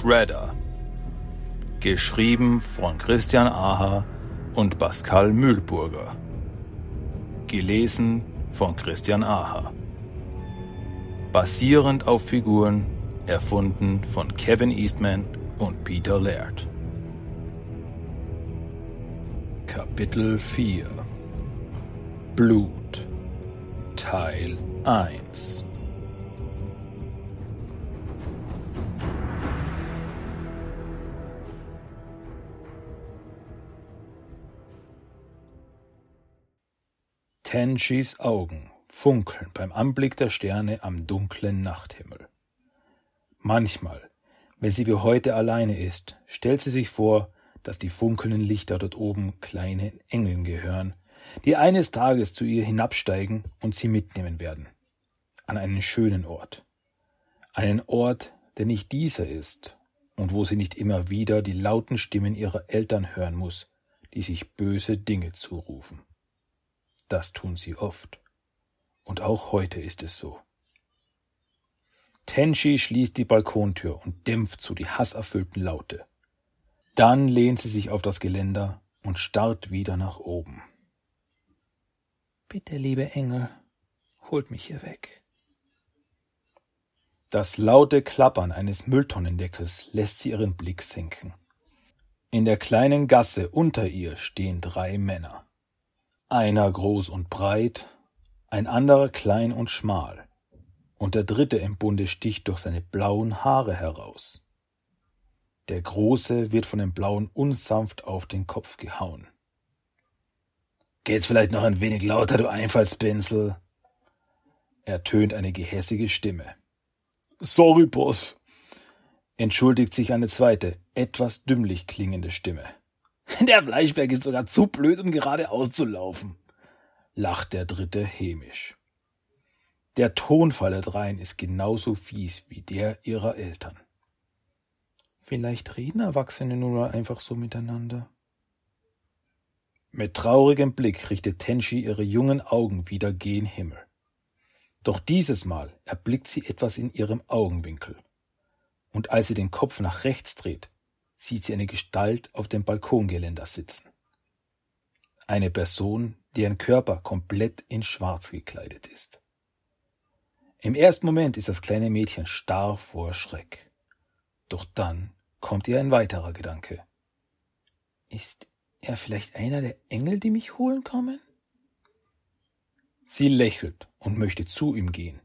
Shredder. Geschrieben von Christian Aha und Pascal Mühlburger. Gelesen von Christian Aha. Basierend auf Figuren erfunden von Kevin Eastman und Peter Laird. Kapitel 4 Blut Teil 1 Tenshis Augen funkeln beim Anblick der Sterne am dunklen Nachthimmel. Manchmal, wenn sie wie heute alleine ist, stellt sie sich vor, dass die funkelnden Lichter dort oben kleinen Engeln gehören, die eines Tages zu ihr hinabsteigen und sie mitnehmen werden. An einen schönen Ort. Einen Ort, der nicht dieser ist und wo sie nicht immer wieder die lauten Stimmen ihrer Eltern hören muss, die sich böse Dinge zurufen. Das tun sie oft. Und auch heute ist es so. Tenshi schließt die Balkontür und dämpft so die hasserfüllten Laute. Dann lehnt sie sich auf das Geländer und starrt wieder nach oben. Bitte, liebe Engel, holt mich hier weg. Das laute Klappern eines Mülltonnendeckels lässt sie ihren Blick sinken. In der kleinen Gasse unter ihr stehen drei Männer. Einer groß und breit, ein anderer klein und schmal, und der dritte im Bunde sticht durch seine blauen Haare heraus. Der Große wird von dem Blauen unsanft auf den Kopf gehauen. Geht's vielleicht noch ein wenig lauter, du Einfallspinsel? ertönt eine gehässige Stimme. Sorry, Boss, entschuldigt sich eine zweite, etwas dümmlich klingende Stimme. Der Fleischberg ist sogar zu blöd, um geradeaus zu laufen, lacht der Dritte hämisch. Der Tonfall der Dreien ist genauso fies wie der ihrer Eltern. Vielleicht reden Erwachsene mal einfach so miteinander. Mit traurigem Blick richtet Tenshi ihre jungen Augen wieder gen Himmel. Doch dieses Mal erblickt sie etwas in ihrem Augenwinkel. Und als sie den Kopf nach rechts dreht, sieht sie eine Gestalt auf dem Balkongeländer sitzen. Eine Person, deren Körper komplett in Schwarz gekleidet ist. Im ersten Moment ist das kleine Mädchen starr vor Schreck. Doch dann kommt ihr ein weiterer Gedanke. Ist er vielleicht einer der Engel, die mich holen kommen? Sie lächelt und möchte zu ihm gehen.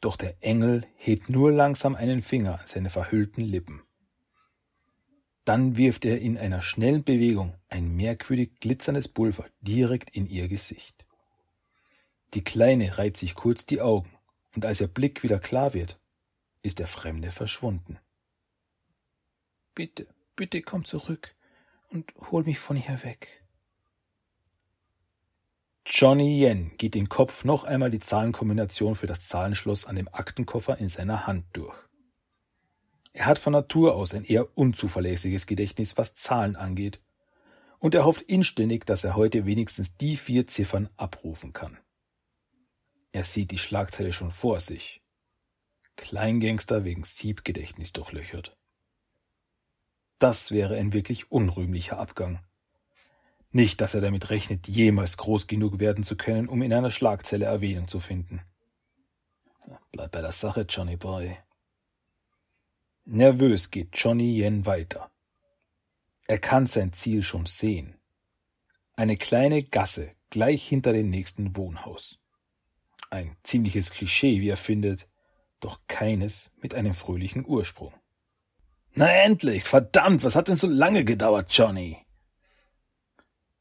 Doch der Engel hebt nur langsam einen Finger an seine verhüllten Lippen. Dann wirft er in einer schnellen Bewegung ein merkwürdig glitzerndes Pulver direkt in ihr Gesicht. Die Kleine reibt sich kurz die Augen, und als ihr Blick wieder klar wird, ist der Fremde verschwunden. Bitte, bitte komm zurück und hol mich von hier weg. Johnny Yen geht den Kopf noch einmal die Zahlenkombination für das Zahlenschloss an dem Aktenkoffer in seiner Hand durch. Er hat von Natur aus ein eher unzuverlässiges Gedächtnis, was Zahlen angeht, und er hofft inständig, dass er heute wenigstens die vier Ziffern abrufen kann. Er sieht die Schlagzeile schon vor sich. Kleingangster wegen Siebgedächtnis durchlöchert. Das wäre ein wirklich unrühmlicher Abgang. Nicht, dass er damit rechnet, jemals groß genug werden zu können, um in einer Schlagzeile Erwähnung zu finden. Bleib bei der Sache, Johnny Boy. Nervös geht Johnny Yen weiter. Er kann sein Ziel schon sehen. Eine kleine Gasse gleich hinter dem nächsten Wohnhaus. Ein ziemliches Klischee, wie er findet, doch keines mit einem fröhlichen Ursprung. Na endlich, verdammt, was hat denn so lange gedauert, Johnny?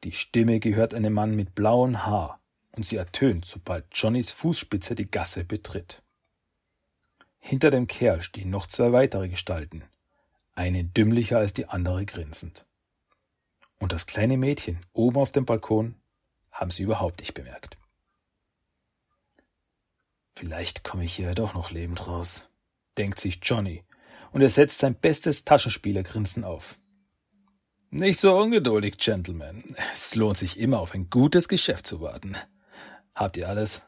Die Stimme gehört einem Mann mit blauem Haar, und sie ertönt, sobald Johnnys Fußspitze die Gasse betritt. Hinter dem Kerl stehen noch zwei weitere Gestalten, eine dümmlicher als die andere grinsend. Und das kleine Mädchen oben auf dem Balkon haben sie überhaupt nicht bemerkt. Vielleicht komme ich hier doch noch lebend raus, denkt sich Johnny, und er setzt sein bestes Taschenspielergrinsen auf. Nicht so ungeduldig, Gentlemen. Es lohnt sich immer auf ein gutes Geschäft zu warten. Habt ihr alles?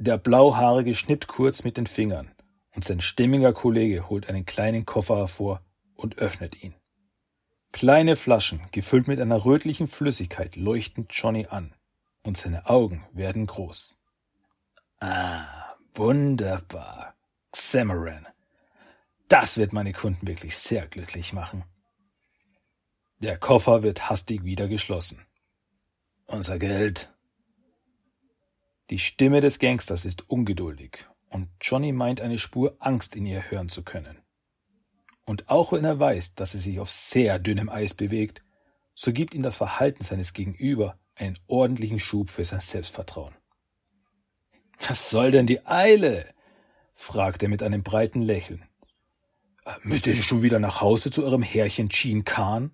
Der Blauhaarige schnippt kurz mit den Fingern, und sein stimmiger Kollege holt einen kleinen Koffer hervor und öffnet ihn. Kleine Flaschen, gefüllt mit einer rötlichen Flüssigkeit, leuchten Johnny an, und seine Augen werden groß. Ah, wunderbar. Xamaran. Das wird meine Kunden wirklich sehr glücklich machen. Der Koffer wird hastig wieder geschlossen. Unser Geld. Die Stimme des Gangsters ist ungeduldig und Johnny meint eine Spur Angst in ihr hören zu können. Und auch wenn er weiß, dass sie sich auf sehr dünnem Eis bewegt, so gibt ihm das Verhalten seines Gegenüber einen ordentlichen Schub für sein Selbstvertrauen. Was soll denn die Eile? fragt er mit einem breiten Lächeln. Äh, müsst ihr schon wieder nach Hause zu eurem Herrchen Chin Khan?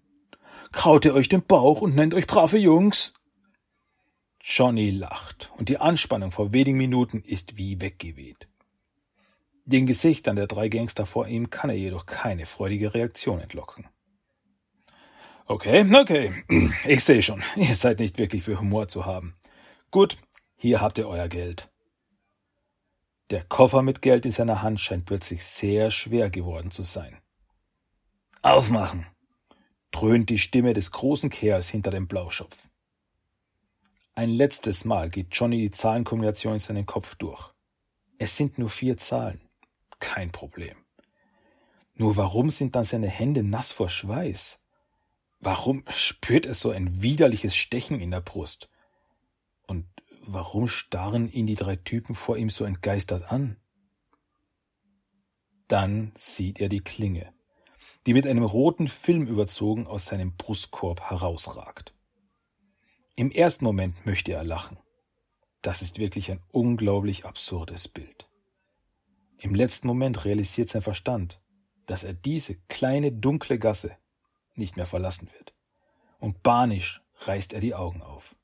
Kraut ihr euch den Bauch und nennt euch brave Jungs? Johnny lacht, und die Anspannung vor wenigen Minuten ist wie weggeweht. Den Gesichtern der drei Gangster vor ihm kann er jedoch keine freudige Reaktion entlocken. Okay, okay, ich sehe schon, ihr seid nicht wirklich für Humor zu haben. Gut, hier habt ihr euer Geld. Der Koffer mit Geld in seiner Hand scheint plötzlich sehr schwer geworden zu sein. Aufmachen! dröhnt die Stimme des großen Kerls hinter dem Blauschopf. Ein letztes Mal geht Johnny die Zahlenkombination in seinen Kopf durch. Es sind nur vier Zahlen. Kein Problem. Nur warum sind dann seine Hände nass vor Schweiß? Warum spürt er so ein widerliches Stechen in der Brust? Und warum starren ihn die drei Typen vor ihm so entgeistert an? Dann sieht er die Klinge, die mit einem roten Film überzogen aus seinem Brustkorb herausragt. Im ersten Moment möchte er lachen. Das ist wirklich ein unglaublich absurdes Bild. Im letzten Moment realisiert sein Verstand, dass er diese kleine dunkle Gasse nicht mehr verlassen wird. Und banisch reißt er die Augen auf.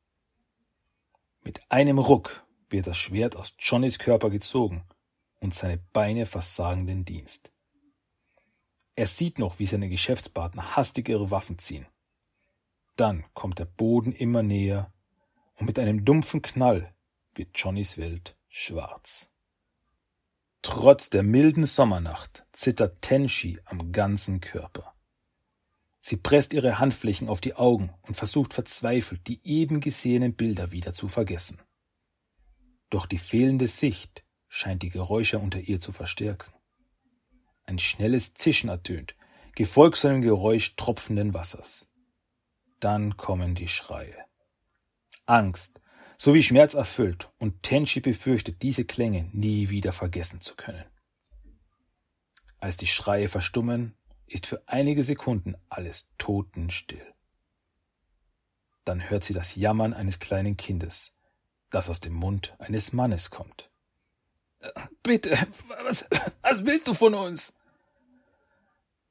Mit einem Ruck wird das Schwert aus Johnnys Körper gezogen und seine Beine versagen den Dienst. Er sieht noch, wie seine Geschäftspartner hastig ihre Waffen ziehen. Dann kommt der Boden immer näher und mit einem dumpfen Knall wird Johnnys Welt schwarz. Trotz der milden Sommernacht zittert Tenshi am ganzen Körper. Sie presst ihre Handflächen auf die Augen und versucht verzweifelt, die eben gesehenen Bilder wieder zu vergessen. Doch die fehlende Sicht scheint die Geräusche unter ihr zu verstärken. Ein schnelles Zischen ertönt, gefolgt zu einem Geräusch tropfenden Wassers. Dann kommen die Schreie. Angst sowie Schmerz erfüllt und Tenchi befürchtet, diese Klänge nie wieder vergessen zu können. Als die Schreie verstummen, ist für einige Sekunden alles totenstill. Dann hört sie das Jammern eines kleinen Kindes, das aus dem Mund eines Mannes kommt. Bitte, was, was willst du von uns?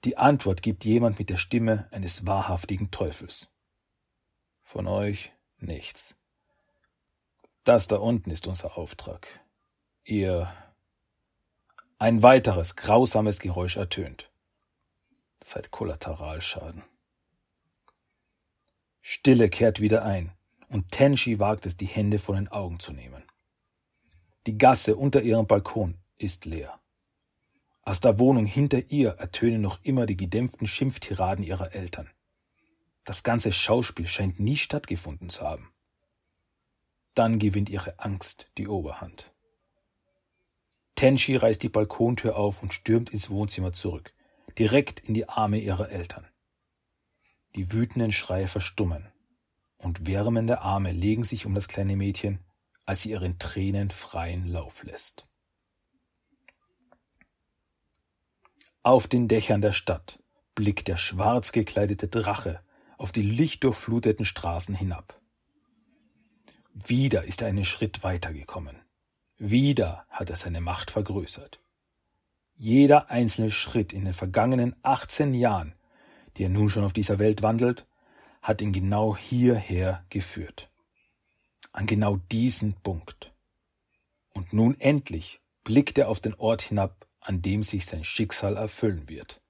Die Antwort gibt jemand mit der Stimme eines wahrhaftigen Teufels. Von euch nichts. Das da unten ist unser Auftrag. Ihr. Ein weiteres grausames Geräusch ertönt. Seid Kollateralschaden. Stille kehrt wieder ein, und Tenshi wagt es, die Hände von den Augen zu nehmen. Die Gasse unter ihrem Balkon ist leer. Aus der Wohnung hinter ihr ertönen noch immer die gedämpften Schimpftiraden ihrer Eltern. Das ganze Schauspiel scheint nie stattgefunden zu haben. Dann gewinnt ihre Angst die Oberhand. Tenshi reißt die Balkontür auf und stürmt ins Wohnzimmer zurück, direkt in die Arme ihrer Eltern. Die wütenden Schreie verstummen, und wärmende Arme legen sich um das kleine Mädchen, als sie ihren Tränen freien Lauf lässt. Auf den Dächern der Stadt blickt der schwarz gekleidete Drache auf die lichtdurchfluteten Straßen hinab. Wieder ist er einen Schritt weitergekommen. Wieder hat er seine Macht vergrößert. Jeder einzelne Schritt in den vergangenen 18 Jahren, die er nun schon auf dieser Welt wandelt, hat ihn genau hierher geführt. An genau diesen Punkt. Und nun endlich blickt er auf den Ort hinab, an dem sich sein Schicksal erfüllen wird.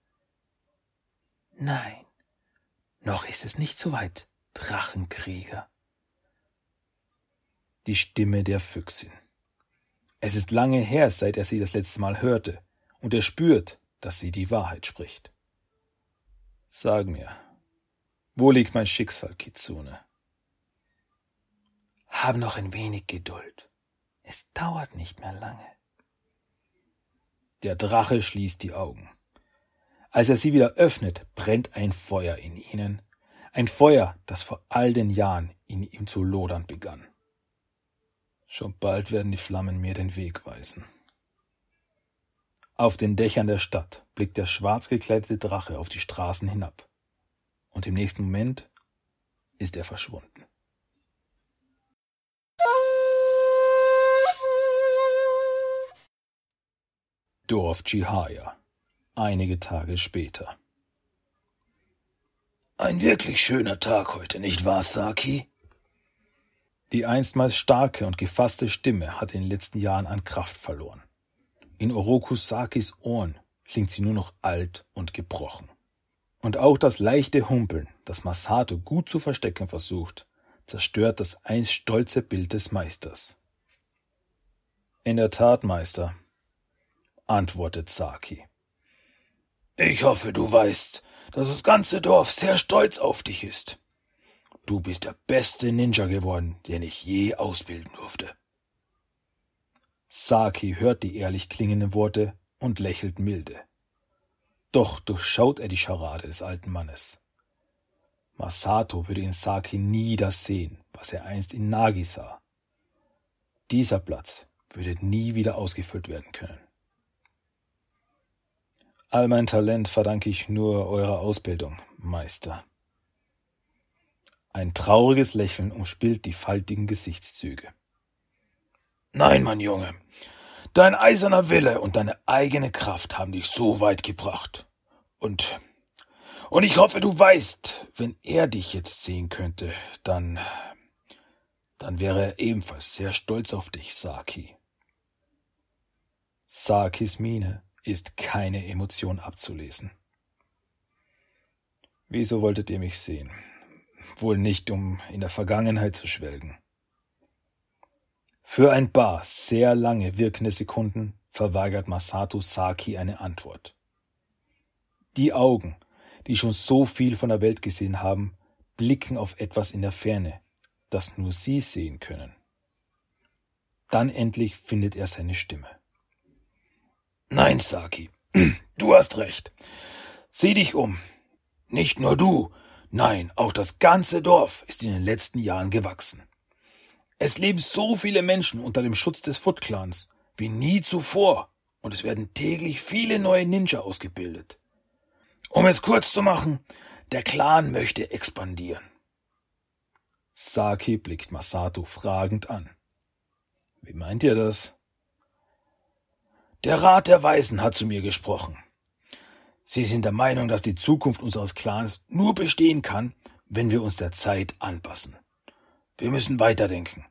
Nein, noch ist es nicht so weit, Drachenkrieger. Die Stimme der Füchsin. Es ist lange her, seit er sie das letzte Mal hörte, und er spürt, dass sie die Wahrheit spricht. Sag mir, wo liegt mein Schicksal, Kitsune? Hab noch ein wenig Geduld. Es dauert nicht mehr lange. Der Drache schließt die Augen. Als er sie wieder öffnet, brennt ein Feuer in ihnen, ein Feuer, das vor all den Jahren in ihm zu lodern begann. Schon bald werden die Flammen mir den Weg weisen. Auf den Dächern der Stadt blickt der schwarz gekleidete Drache auf die Straßen hinab. Und im nächsten Moment ist er verschwunden. Dorf Chihaya. Einige Tage später. Ein wirklich schöner Tag heute, nicht wahr, Saki? Die einstmals starke und gefasste Stimme hat in den letzten Jahren an Kraft verloren. In Oroku Sakis Ohren klingt sie nur noch alt und gebrochen. Und auch das leichte Humpeln, das Masato gut zu verstecken versucht, zerstört das einst stolze Bild des Meisters. In der Tat, Meister, antwortet Saki. Ich hoffe, du weißt, dass das ganze Dorf sehr stolz auf dich ist. Du bist der beste Ninja geworden, den ich je ausbilden durfte. Saki hört die ehrlich klingenden Worte und lächelt milde. Doch durchschaut er die Scharade des alten Mannes. Masato würde in Saki nie das sehen, was er einst in Nagi sah. Dieser Platz würde nie wieder ausgefüllt werden können. All mein Talent verdanke ich nur eurer Ausbildung, Meister. Ein trauriges Lächeln umspielt die faltigen Gesichtszüge. Nein, mein Junge, dein eiserner Wille und deine eigene Kraft haben dich so weit gebracht. Und und ich hoffe, du weißt, wenn er dich jetzt sehen könnte, dann dann wäre er ebenfalls sehr stolz auf dich, Saki. Sakis Miene ist keine Emotion abzulesen. Wieso wolltet ihr mich sehen? Wohl nicht, um in der Vergangenheit zu schwelgen. Für ein paar sehr lange wirkende Sekunden verweigert Masato Saki eine Antwort. Die Augen, die schon so viel von der Welt gesehen haben, blicken auf etwas in der Ferne, das nur sie sehen können. Dann endlich findet er seine Stimme. Nein, Saki, du hast recht. Sieh dich um. Nicht nur du, nein, auch das ganze Dorf ist in den letzten Jahren gewachsen. Es leben so viele Menschen unter dem Schutz des Foot Clans wie nie zuvor und es werden täglich viele neue Ninja ausgebildet. Um es kurz zu machen, der Clan möchte expandieren. Saki blickt Masato fragend an. Wie meint ihr das? Der Rat der Weisen hat zu mir gesprochen. Sie sind der Meinung, dass die Zukunft unseres Clans nur bestehen kann, wenn wir uns der Zeit anpassen. Wir müssen weiterdenken.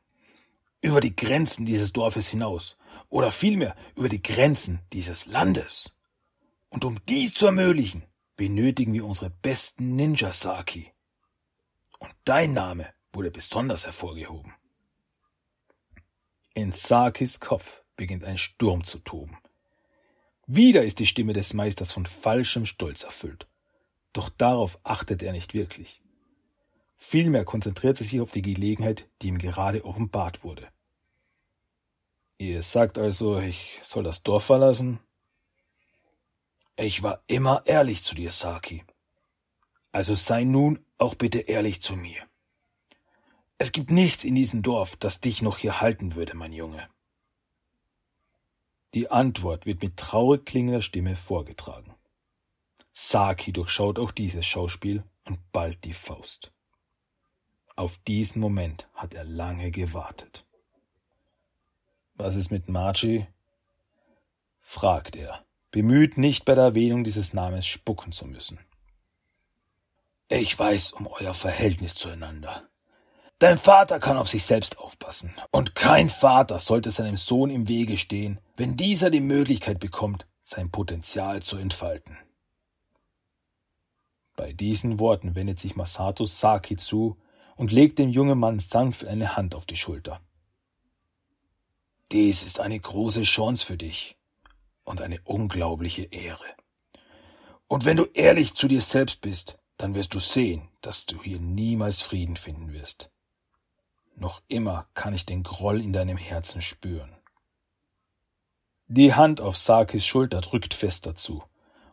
Über die Grenzen dieses Dorfes hinaus. Oder vielmehr über die Grenzen dieses Landes. Und um dies zu ermöglichen, benötigen wir unsere besten Ninja Saki. Und dein Name wurde besonders hervorgehoben. In Sakis Kopf beginnt ein Sturm zu toben. Wieder ist die Stimme des Meisters von falschem Stolz erfüllt. Doch darauf achtet er nicht wirklich. Vielmehr konzentriert er sich auf die Gelegenheit, die ihm gerade offenbart wurde. Ihr sagt also, ich soll das Dorf verlassen? Ich war immer ehrlich zu dir, Saki. Also sei nun auch bitte ehrlich zu mir. Es gibt nichts in diesem Dorf, das dich noch hier halten würde, mein Junge. Die Antwort wird mit traurig klingender Stimme vorgetragen. Saki durchschaut auch dieses Schauspiel und ballt die Faust. Auf diesen Moment hat er lange gewartet. Was ist mit Margie? fragt er, bemüht nicht bei der Erwähnung dieses Namens spucken zu müssen. Ich weiß um euer Verhältnis zueinander. Dein Vater kann auf sich selbst aufpassen. Und kein Vater sollte seinem Sohn im Wege stehen, wenn dieser die Möglichkeit bekommt, sein Potenzial zu entfalten. Bei diesen Worten wendet sich Masato Saki zu und legt dem jungen Mann sanft eine Hand auf die Schulter. Dies ist eine große Chance für dich. und eine unglaubliche Ehre. Und wenn du ehrlich zu dir selbst bist, dann wirst du sehen, dass du hier niemals Frieden finden wirst. Noch immer kann ich den Groll in deinem Herzen spüren. Die Hand auf Sakis Schulter drückt fester zu,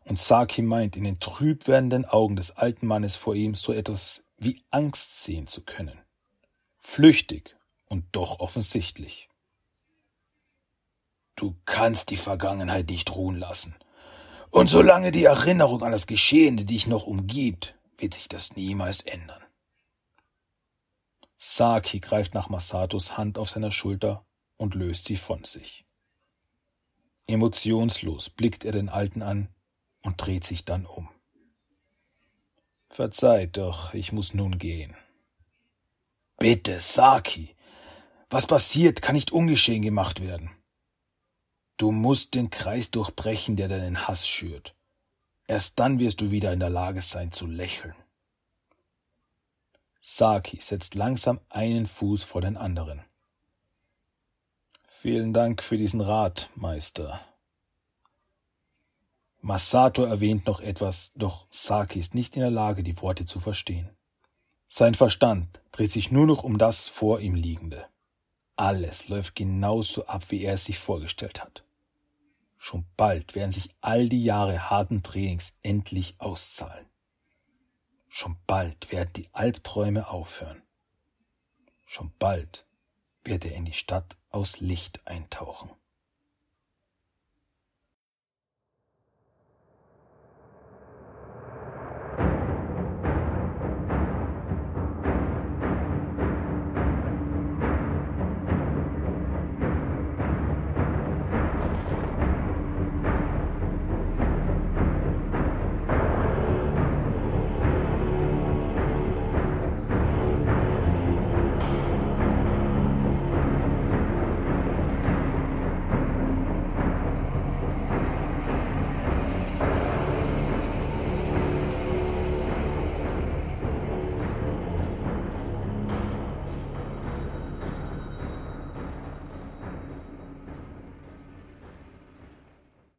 und Saki meint, in den trüb werdenden Augen des alten Mannes vor ihm so etwas wie Angst sehen zu können. Flüchtig und doch offensichtlich. Du kannst die Vergangenheit nicht ruhen lassen. Und solange die Erinnerung an das Geschehene dich noch umgibt, wird sich das niemals ändern. Saki greift nach Masatos Hand auf seiner Schulter und löst sie von sich. Emotionslos blickt er den Alten an und dreht sich dann um. Verzeiht doch, ich muss nun gehen. Bitte, Saki. Was passiert, kann nicht ungeschehen gemacht werden. Du musst den Kreis durchbrechen, der deinen Hass schürt. Erst dann wirst du wieder in der Lage sein zu lächeln. Saki setzt langsam einen Fuß vor den anderen. Vielen Dank für diesen Rat, Meister. Masato erwähnt noch etwas, doch Saki ist nicht in der Lage, die Worte zu verstehen. Sein Verstand dreht sich nur noch um das vor ihm Liegende. Alles läuft genauso ab, wie er es sich vorgestellt hat. Schon bald werden sich all die Jahre harten Trainings endlich auszahlen. Schon bald werden die Albträume aufhören. Schon bald wird er in die Stadt aus Licht eintauchen.